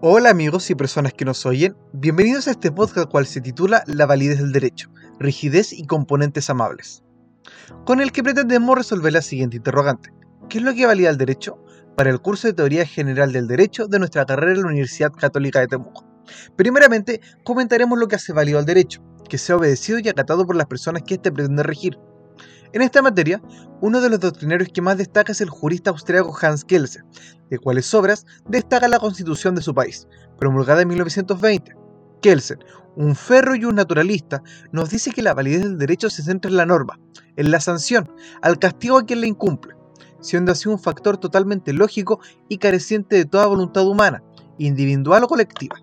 Hola amigos y personas que nos oyen, bienvenidos a este podcast cual se titula La validez del derecho, rigidez y componentes amables, con el que pretendemos resolver la siguiente interrogante. ¿Qué es lo que valida el derecho? Para el curso de Teoría General del Derecho de nuestra carrera en la Universidad Católica de Temuco. Primeramente, comentaremos lo que hace válido al derecho, que sea obedecido y acatado por las personas que éste pretende regir. En esta materia, uno de los doctrinarios que más destaca es el jurista austriaco Hans Kelsen, de cuales obras destaca la constitución de su país, promulgada en 1920. Kelsen, un ferro y un naturalista, nos dice que la validez del derecho se centra en la norma, en la sanción, al castigo a quien la incumple, siendo así un factor totalmente lógico y careciente de toda voluntad humana, individual o colectiva.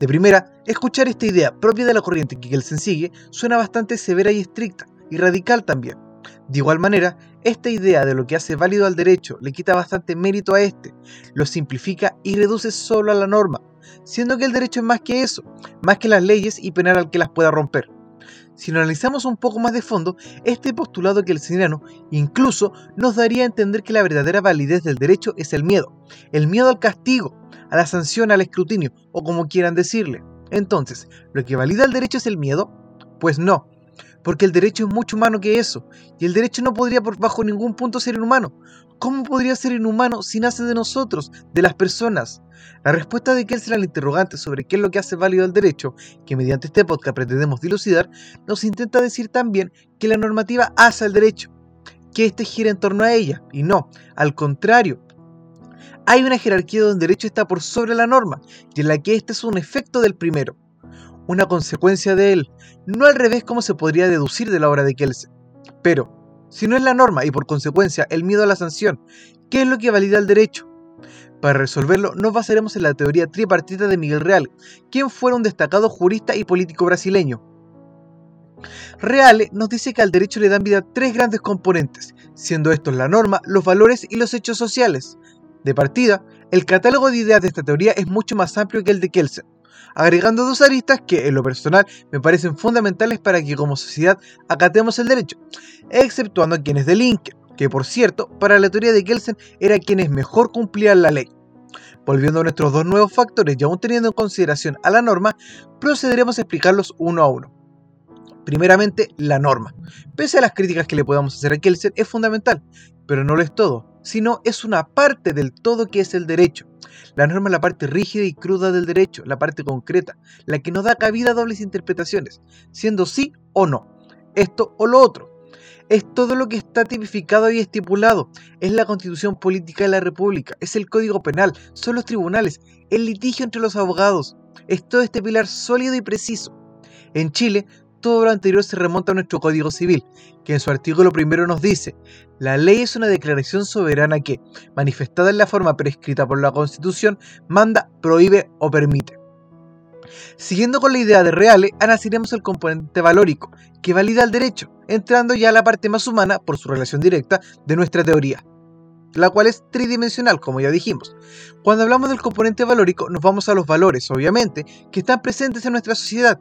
De primera, escuchar esta idea propia de la corriente que Kelsen sigue suena bastante severa y estricta, y radical también. De igual manera, esta idea de lo que hace válido al derecho le quita bastante mérito a este, lo simplifica y reduce solo a la norma, siendo que el derecho es más que eso, más que las leyes y penar al que las pueda romper. Si lo analizamos un poco más de fondo, este postulado que el señalano incluso nos daría a entender que la verdadera validez del derecho es el miedo, el miedo al castigo, a la sanción, al escrutinio, o como quieran decirle. Entonces, ¿lo que valida el derecho es el miedo? Pues no, porque el derecho es mucho humano que eso, y el derecho no podría por bajo ningún punto ser inhumano. ¿Cómo podría ser inhumano si nace de nosotros, de las personas? La respuesta de Kelsen al interrogante sobre qué es lo que hace válido el derecho, que mediante este podcast pretendemos dilucidar, nos intenta decir también que la normativa hace al derecho, que éste gira en torno a ella, y no, al contrario. Hay una jerarquía donde el derecho está por sobre la norma, y en la que este es un efecto del primero una consecuencia de él, no al revés como se podría deducir de la obra de Kelsen. Pero, si no es la norma y por consecuencia el miedo a la sanción, ¿qué es lo que valida el derecho? Para resolverlo nos basaremos en la teoría tripartita de Miguel Reale, quien fuera un destacado jurista y político brasileño. Reale nos dice que al derecho le dan vida tres grandes componentes, siendo estos la norma, los valores y los hechos sociales. De partida, el catálogo de ideas de esta teoría es mucho más amplio que el de Kelsen agregando dos aristas que en lo personal me parecen fundamentales para que como sociedad acatemos el derecho, exceptuando a quienes delinquen, que por cierto, para la teoría de Kelsen era quienes mejor cumplían la ley. Volviendo a nuestros dos nuevos factores y aún teniendo en consideración a la norma, procederemos a explicarlos uno a uno. Primeramente, la norma. Pese a las críticas que le podamos hacer a Kelsen, es fundamental, pero no lo es todo, sino es una parte del todo que es el derecho. La norma es la parte rígida y cruda del derecho, la parte concreta, la que no da cabida a dobles interpretaciones, siendo sí o no, esto o lo otro. Es todo lo que está tipificado y estipulado. Es la constitución política de la República, es el código penal, son los tribunales, el litigio entre los abogados. Es todo este pilar sólido y preciso. En Chile todo lo anterior se remonta a nuestro Código Civil, que en su artículo primero nos dice, la ley es una declaración soberana que, manifestada en la forma prescrita por la Constitución, manda, prohíbe o permite. Siguiendo con la idea de Reale, analizaremos el componente valórico, que valida el derecho, entrando ya a la parte más humana por su relación directa de nuestra teoría, la cual es tridimensional, como ya dijimos. Cuando hablamos del componente valórico, nos vamos a los valores, obviamente, que están presentes en nuestra sociedad,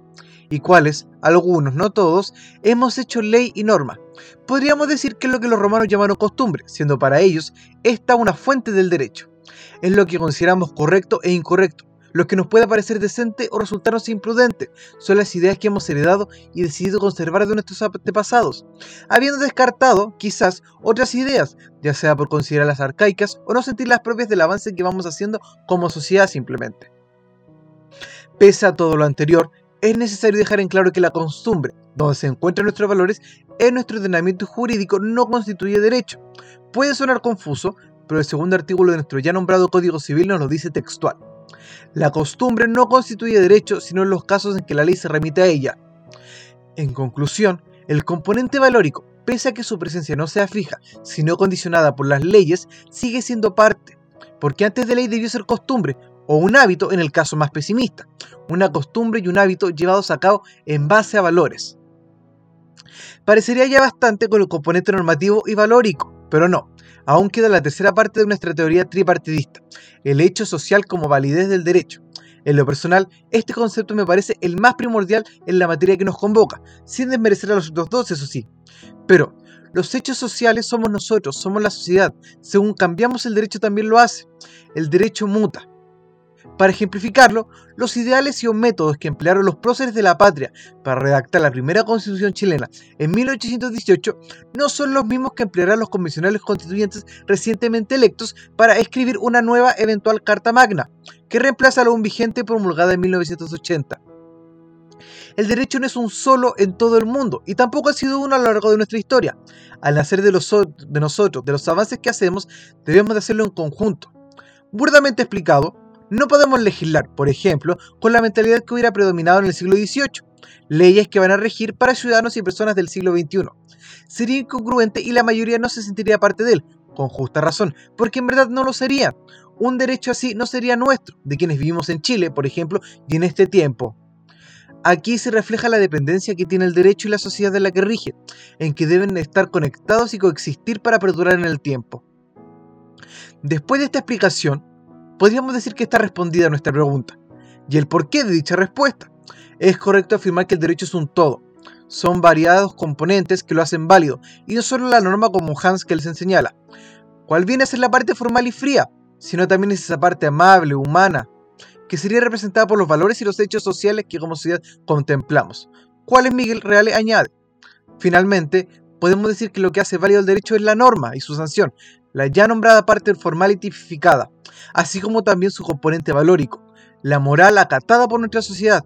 y cuales, algunos, no todos, hemos hecho ley y norma. Podríamos decir que es lo que los romanos llamaron costumbre, siendo para ellos esta una fuente del derecho. Es lo que consideramos correcto e incorrecto, lo que nos puede parecer decente o resultarnos imprudente, son las ideas que hemos heredado y decidido conservar de nuestros antepasados, habiendo descartado, quizás, otras ideas, ya sea por considerarlas arcaicas o no sentir las propias del avance que vamos haciendo como sociedad simplemente. Pese a todo lo anterior, es necesario dejar en claro que la costumbre, donde se encuentran nuestros valores, en nuestro ordenamiento jurídico no constituye derecho. Puede sonar confuso, pero el segundo artículo de nuestro ya nombrado Código Civil nos lo dice textual. La costumbre no constituye derecho sino en los casos en que la ley se remite a ella. En conclusión, el componente valórico, pese a que su presencia no sea fija, sino condicionada por las leyes, sigue siendo parte, porque antes de ley debió ser costumbre, o un hábito en el caso más pesimista, una costumbre y un hábito llevados a cabo en base a valores. Parecería ya bastante con el componente normativo y valórico, pero no, aún queda la tercera parte de nuestra teoría tripartidista, el hecho social como validez del derecho. En lo personal, este concepto me parece el más primordial en la materia que nos convoca, sin desmerecer a los otros dos, eso sí. Pero, los hechos sociales somos nosotros, somos la sociedad. Según cambiamos el derecho también lo hace. El derecho muta, Para ejemplificarlo, los ideales y los métodos que emplearon los próceres de la patria para redactar la primera constitución chilena en 1818 no son los mismos que emplearán los convencionales constituyentes recientemente electos para escribir una nueva eventual Carta Magna, que reemplaza a la un vigente promulgada en 1980. El derecho no es un solo en todo el mundo y tampoco ha sido uno a lo largo de nuestra historia. Al nacer de, de nosotros, de los avances que hacemos, debemos de hacerlo en conjunto. Burdamente explicado, no podemos legislar, por ejemplo, con la mentalidad que hubiera predominado en el siglo XVIII, leyes que van a regir para ciudadanos y personas del siglo XXI. Sería incongruente y la mayoría no se sentiría parte de él, con justa razón, porque en verdad no lo sería. Un derecho así no sería nuestro, de quienes vivimos en Chile, por ejemplo, y en este tiempo. Aquí se refleja la dependencia que tiene el derecho y la sociedad de la que rige, en que deben estar conectados y coexistir para perdurar en el tiempo. Después de esta explicación, podríamos decir que está respondida nuestra pregunta y el porqué de dicha respuesta. Es correcto afirmar que el derecho es un todo. Son variados componentes que lo hacen válido, y no solo la norma como Hans que les señala, cuál viene a ser la parte formal y fría, sino también es esa parte amable, humana, que sería representada por los valores y los hechos sociales que como sociedad contemplamos. ¿Cuál es Miguel Reale añade? Finalmente, podemos decir que lo que hace válido el derecho es la norma y su sanción, la ya nombrada parte formal y tipificada, así como también su componente valórico, la moral acatada por nuestra sociedad.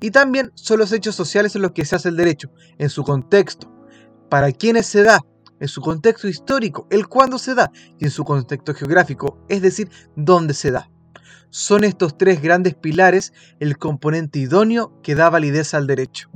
Y también son los hechos sociales en los que se hace el derecho, en su contexto, para quienes se da, en su contexto histórico, el cuándo se da, y en su contexto geográfico, es decir, dónde se da. Son estos tres grandes pilares el componente idóneo que da validez al derecho.